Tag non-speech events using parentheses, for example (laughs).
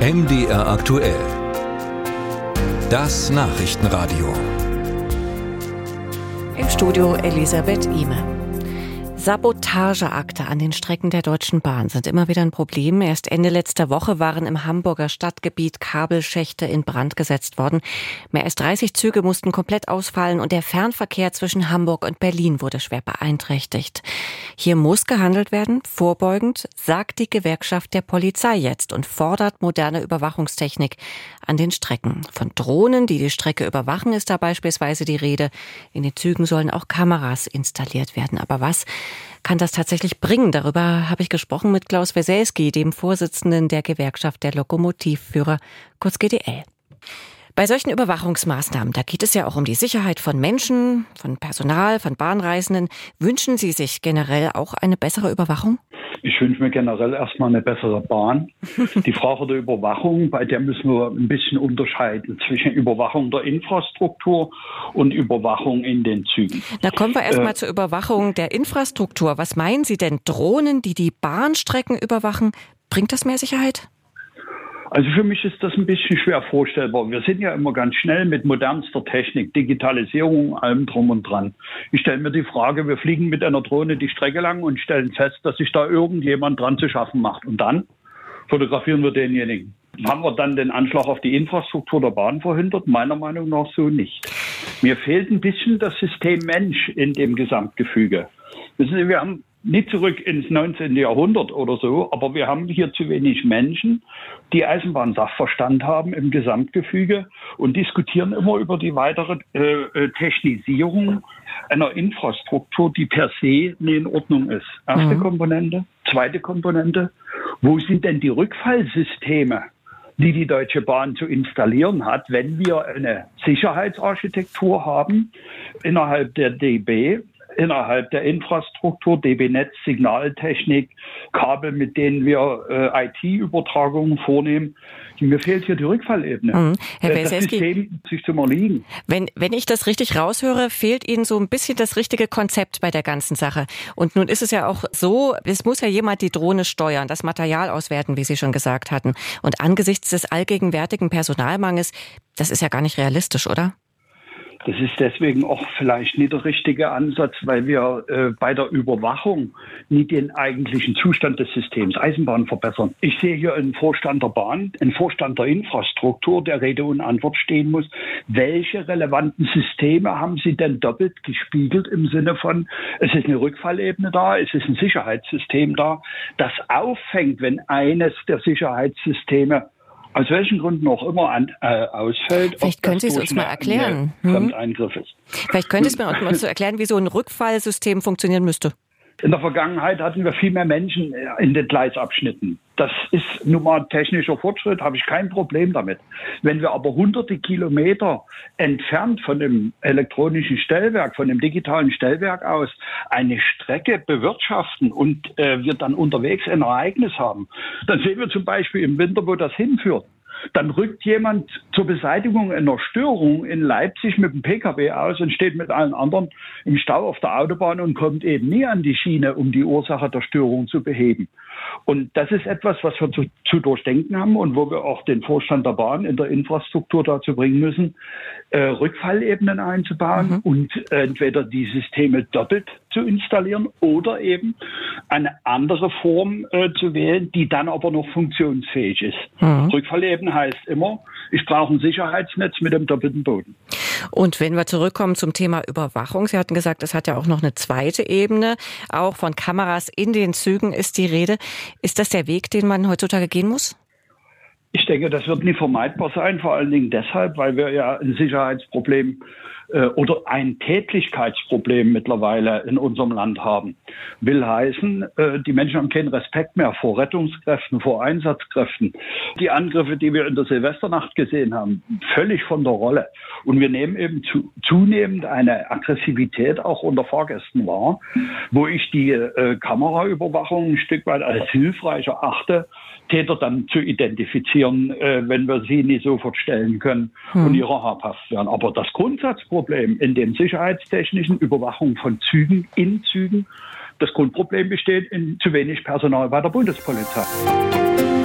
MDR aktuell. Das Nachrichtenradio. Im Studio Elisabeth Ihme. Sabotageakte an den Strecken der Deutschen Bahn sind immer wieder ein Problem. Erst Ende letzter Woche waren im Hamburger Stadtgebiet Kabelschächte in Brand gesetzt worden. Mehr als 30 Züge mussten komplett ausfallen und der Fernverkehr zwischen Hamburg und Berlin wurde schwer beeinträchtigt. Hier muss gehandelt werden, vorbeugend, sagt die Gewerkschaft der Polizei jetzt und fordert moderne Überwachungstechnik an den Strecken. Von Drohnen, die die Strecke überwachen, ist da beispielsweise die Rede. In den Zügen sollen auch Kameras installiert werden. Aber was kann das tatsächlich bringen? Darüber habe ich gesprochen mit Klaus Weselski, dem Vorsitzenden der Gewerkschaft der Lokomotivführer, kurz GDL. Bei solchen Überwachungsmaßnahmen, da geht es ja auch um die Sicherheit von Menschen, von Personal, von Bahnreisenden. Wünschen Sie sich generell auch eine bessere Überwachung? Ich wünsche mir generell erstmal eine bessere Bahn. (laughs) Die Frage der Überwachung, bei der müssen wir ein bisschen unterscheiden zwischen Überwachung der Infrastruktur und Überwachung in den Zügen. Da kommen wir erstmal äh, zur Überwachung der Infrastruktur. Was meinen Sie denn? Drohnen, die die Bahnstrecken überwachen, bringt das mehr Sicherheit? Also für mich ist das ein bisschen schwer vorstellbar. Wir sind ja immer ganz schnell mit modernster Technik, Digitalisierung, allem drum und dran. Ich stelle mir die Frage, wir fliegen mit einer Drohne die Strecke lang und stellen fest, dass sich da irgendjemand dran zu schaffen macht. Und dann fotografieren wir denjenigen. Haben wir dann den Anschlag auf die Infrastruktur der Bahn verhindert? Meiner Meinung nach so nicht. Mir fehlt ein bisschen das System Mensch in dem Gesamtgefüge. Wissen Sie, wir haben nicht zurück ins 19. Jahrhundert oder so, aber wir haben hier zu wenig Menschen, die Eisenbahnsachverstand haben im Gesamtgefüge und diskutieren immer über die weitere äh, äh, Technisierung einer Infrastruktur, die per se nie in Ordnung ist. Erste mhm. Komponente. Zweite Komponente. Wo sind denn die Rückfallsysteme? die die Deutsche Bahn zu installieren hat, wenn wir eine Sicherheitsarchitektur haben innerhalb der DB, innerhalb der Infrastruktur, DB-Netz, Signaltechnik, Kabel, mit denen wir äh, IT-Übertragungen vornehmen. Mir fehlt hier die Rückfallebene. Mhm. Herr das System sich zum Erliegen. Wenn, wenn ich das richtig raushöre, fehlt Ihnen so ein bisschen das richtige Konzept bei der ganzen Sache. Und nun ist es ja auch so, es muss ja jemand die Drohne steuern, das Material auswerten, wie Sie schon gesagt hatten. Und angesichts des allgegenwärtigen Personalmangels, das ist ja gar nicht realistisch, oder? Das ist deswegen auch vielleicht nicht der richtige Ansatz, weil wir äh, bei der Überwachung nie den eigentlichen Zustand des Systems Eisenbahn verbessern. Ich sehe hier einen Vorstand der Bahn, einen Vorstand der Infrastruktur, der Rede und Antwort stehen muss. Welche relevanten Systeme haben Sie denn doppelt gespiegelt im Sinne von, es ist eine Rückfallebene da, es ist ein Sicherheitssystem da, das auffängt, wenn eines der Sicherheitssysteme aus welchen Gründen auch immer an, äh, ausfällt. Vielleicht können Sie es uns mal erklären. Hm? ist. Vielleicht können Sie es mir mal so erklären, wie so ein Rückfallsystem funktionieren müsste. In der Vergangenheit hatten wir viel mehr Menschen äh, in den Gleisabschnitten. Das ist nun mal technischer Fortschritt, habe ich kein Problem damit. Wenn wir aber hunderte Kilometer entfernt von dem elektronischen Stellwerk, von dem digitalen Stellwerk aus eine Strecke bewirtschaften und äh, wir dann unterwegs ein Ereignis haben, dann sehen wir zum Beispiel im Winter, wo das hinführt. Dann rückt jemand zur Beseitigung einer Störung in Leipzig mit dem Pkw aus und steht mit allen anderen im Stau auf der Autobahn und kommt eben nie an die Schiene, um die Ursache der Störung zu beheben. Und das ist etwas, was wir zu, zu durchdenken haben und wo wir auch den Vorstand der Bahn in der Infrastruktur dazu bringen müssen, äh, Rückfallebenen einzubauen mhm. und entweder die Systeme doppelt zu installieren oder eben eine andere Form äh, zu wählen, die dann aber noch funktionsfähig ist. Mhm. Rückfallebene heißt immer, ich brauche ein Sicherheitsnetz mit dem doppelten Boden. Und wenn wir zurückkommen zum Thema Überwachung, Sie hatten gesagt, es hat ja auch noch eine zweite Ebene. Auch von Kameras in den Zügen ist die Rede. Ist das der Weg, den man heutzutage gehen muss? Ich denke, das wird nie vermeidbar sein, vor allen Dingen deshalb, weil wir ja ein Sicherheitsproblem äh, oder ein Tätlichkeitsproblem mittlerweile in unserem Land haben. Will heißen, äh, die Menschen haben keinen Respekt mehr vor Rettungskräften, vor Einsatzkräften. Die Angriffe, die wir in der Silvesternacht gesehen haben, völlig von der Rolle. Und wir nehmen eben zu, zunehmend eine Aggressivität auch unter Fahrgästen wahr, wo ich die äh, Kameraüberwachung ein Stück weit als hilfreich erachte, Täter dann zu identifizieren, äh, wenn wir sie nicht sofort stellen können hm. und ihrer habhaft werden. Aber das Grundsatzproblem in den sicherheitstechnischen Überwachung von Zügen, in Zügen, das Grundproblem besteht in zu wenig Personal bei der Bundespolizei.